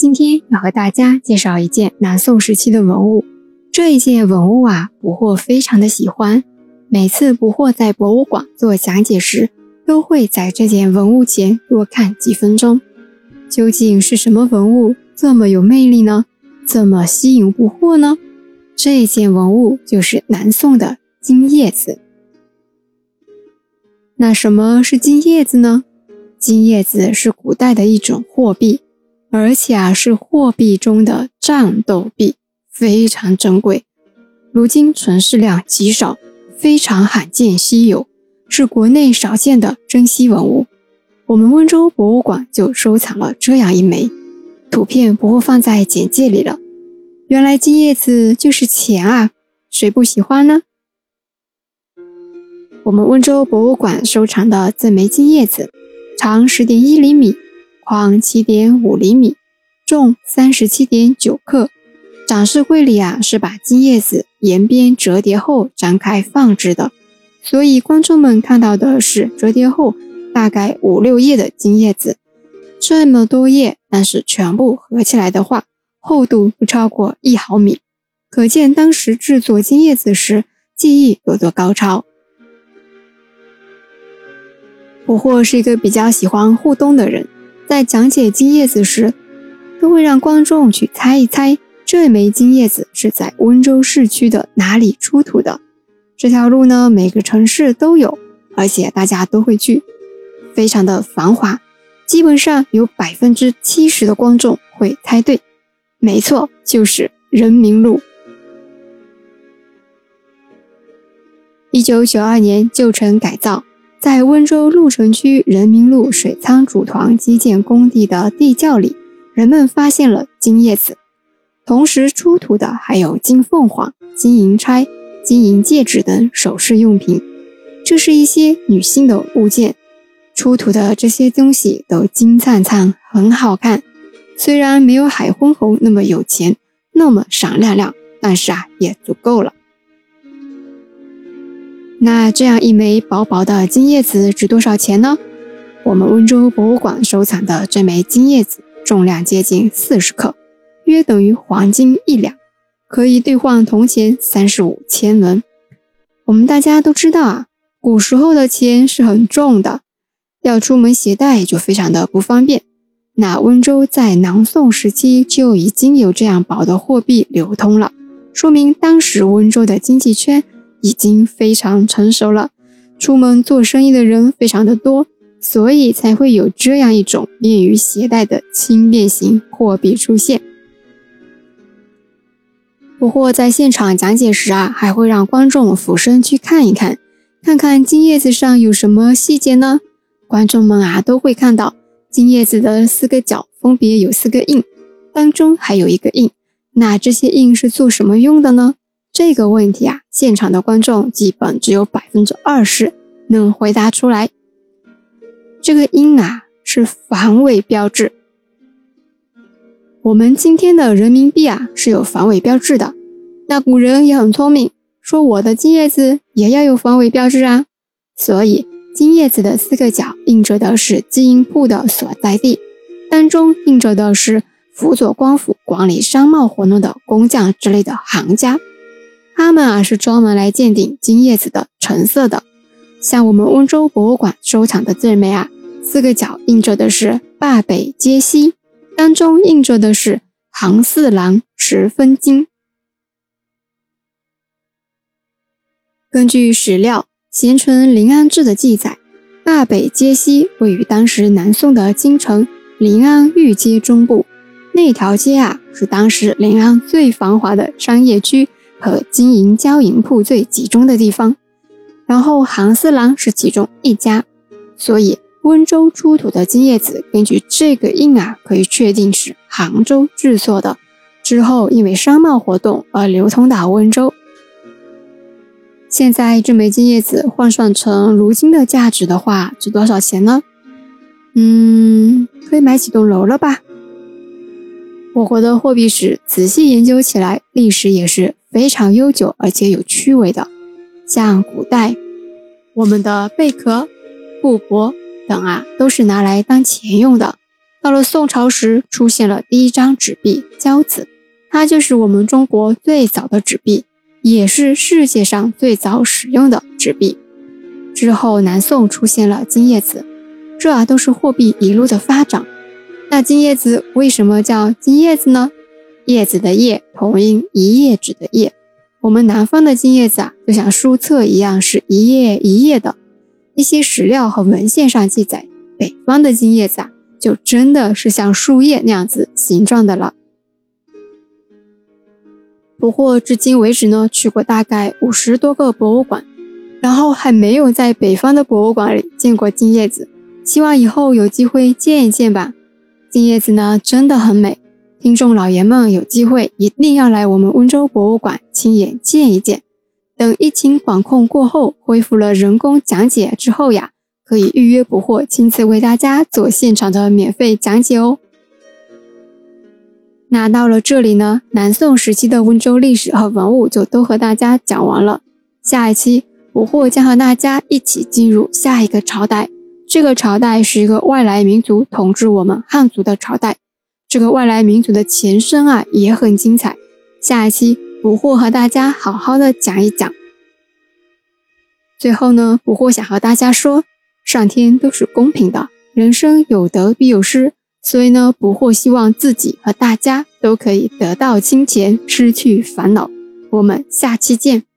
今天要和大家介绍一件南宋时期的文物。这一件文物啊，捕获非常的喜欢。每次捕获在博物馆做讲解时，都会在这件文物前多看几分钟。究竟是什么文物这么有魅力呢？这么吸引捕获呢？这件文物就是南宋的金叶子。那什么是金叶子呢？金叶子是古代的一种货币。而且啊，是货币中的战斗币，非常珍贵。如今存世量极少，非常罕见稀有，是国内少见的珍稀文物。我们温州博物馆就收藏了这样一枚，图片不会放在简介里了。原来金叶子就是钱啊，谁不喜欢呢？我们温州博物馆收藏的这枚金叶子，长十点一厘米。宽七点五厘米，重三十七点九克。展示柜里啊是把金叶子沿边折叠后展开放置的，所以观众们看到的是折叠后大概五六页的金叶子。这么多页，但是全部合起来的话，厚度不超过一毫米，可见当时制作金叶子时技艺有多高超。捕获是一个比较喜欢互动的人。在讲解金叶子时，都会让观众去猜一猜这枚金叶子是在温州市区的哪里出土的。这条路呢，每个城市都有，而且大家都会去，非常的繁华。基本上有百分之七十的观众会猜对，没错，就是人民路。一九九二年旧城改造。在温州鹿城区人民路水仓组团基建工地的地窖里，人们发现了金叶子，同时出土的还有金凤凰、金银钗、金银戒指等首饰用品。这是一些女性的物件，出土的这些东西都金灿灿，很好看。虽然没有海昏侯那么有钱，那么闪亮亮，但是啊，也足够了。那这样一枚薄薄的金叶子值多少钱呢？我们温州博物馆收藏的这枚金叶子重量接近四十克，约等于黄金一两，可以兑换铜钱三十五千文。我们大家都知道啊，古时候的钱是很重的，要出门携带就非常的不方便。那温州在南宋时期就已经有这样薄的货币流通了，说明当时温州的经济圈。已经非常成熟了，出门做生意的人非常的多，所以才会有这样一种便于携带的轻便型货币出现。不过在现场讲解时啊，还会让观众俯身去看一看，看看金叶子上有什么细节呢？观众们啊都会看到金叶子的四个角分别有四个印，当中还有一个印，那这些印是做什么用的呢？这个问题啊，现场的观众基本只有百分之二十能回答出来。这个印啊是防伪标志。我们今天的人民币啊是有防伪标志的。那古人也很聪明，说我的金叶子也要有防伪标志啊。所以金叶子的四个角印着的是金银铺的所在地，当中印着的是辅佐官府管理商贸活动的工匠之类的行家。他们啊是专门来鉴定金叶子的成色的，像我们温州博物馆收藏的这枚啊，四个角印着的是坝北皆西，当中印着的是杭四郎十分金。根据史料《咸淳临安志》的记载，坝北皆西位于当时南宋的京城临安御街中部，那条街啊是当时临安最繁华的商业区。和金银交银铺最集中的地方，然后杭四郎是其中一家，所以温州出土的金叶子，根据这个印啊，可以确定是杭州制作的。之后因为商贸活动而流通到温州。现在这枚金叶子换算成如今的价值的话，值多少钱呢？嗯，可以买几栋楼了吧？我国的货币史仔细研究起来，历史也是。非常悠久而且有趣味的，像古代我们的贝壳、布帛等啊，都是拿来当钱用的。到了宋朝时，出现了第一张纸币交子，它就是我们中国最早的纸币，也是世界上最早使用的纸币。之后，南宋出现了金叶子，这啊都是货币一路的发展。那金叶子为什么叫金叶子呢？叶子的叶同音一页纸的叶。我们南方的金叶子啊，就像书册一样，是一页一页的。一些史料和文献上记载，北方的金叶子啊，就真的是像树叶那样子形状的了。不过至今为止呢，去过大概五十多个博物馆。然后还没有在北方的博物馆里见过金叶子，希望以后有机会见一见吧。金叶子呢真的很美，听众老爷们有机会一定要来我们温州博物馆亲眼见一见。等疫情管控过后，恢复了人工讲解之后呀，可以预约捕获，亲自为大家做现场的免费讲解哦。那到了这里呢，南宋时期的温州历史和文物就都和大家讲完了，下一期。捕获将和大家一起进入下一个朝代。这个朝代是一个外来民族统治我们汉族的朝代。这个外来民族的前身啊也很精彩。下一期捕获和大家好好的讲一讲。最后呢，捕获想和大家说，上天都是公平的，人生有得必有失。所以呢，捕获希望自己和大家都可以得到金钱，失去烦恼。我们下期见。